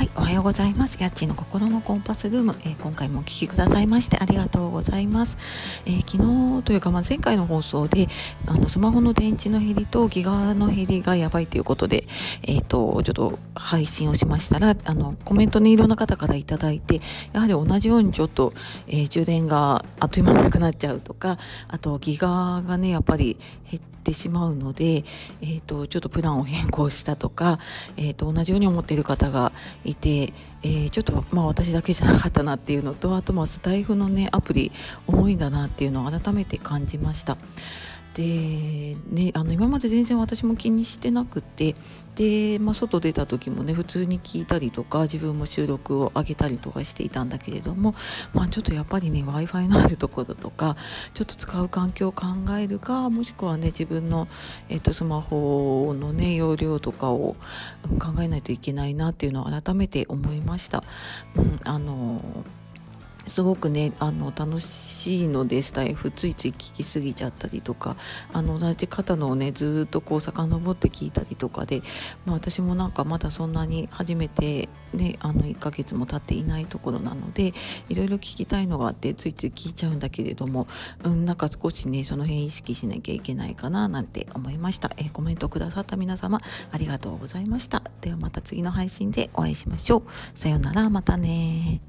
はい、おはようございます。やっちの心のコンパスルーム、えー、今回もお聞きくださいましてありがとうございます。えー、昨日というか、まあ、前回の放送であのスマホの電池の減りとギガの減りがやばいということで、えっ、ー、とちょっと配信をしましたらあのコメントにいろんな方からいただいてやはり同じようにちょっと、え充電があっという間になくなっちゃうとかあとギガがねやっぱり減っててしまうので、えーと、ちょっとプランを変更したとか、えーと、同じように思っている方がいて、えー、ちょっとまあ私だけじゃなかったなっていうのとあとまあスタイフのねアプリ重いんだなっていうのを改めて感じました。で、ね、あの今まで全然私も気にしてなくてで、まあ、外出た時もね普通に聞いたりとか自分も収録を上げたりとかしていたんだけれども、まあ、ちょっとやっぱりね w i f i のあるところとかちょっと使う環境を考えるかもしくはね自分の、えっと、スマホのね容量とかを考えないといけないなっていうのを改めて思いました。うん、あのすごくねあの楽しいのでスタイフついつい聞きすぎちゃったりとかあの同じ方のをねずっとこう遡って聞いたりとかで、まあ、私もなんかまだそんなに初めて、ね、あの1ヶ月も経っていないところなのでいろいろ聞きたいのがあってついつい聞いちゃうんだけれども、うん、なんか少しねその辺意識しなきゃいけないかななんて思いました、え、コメントくださった皆様ありがとうございました。ではまた次の配信でお会いしましょう。さようなら。またね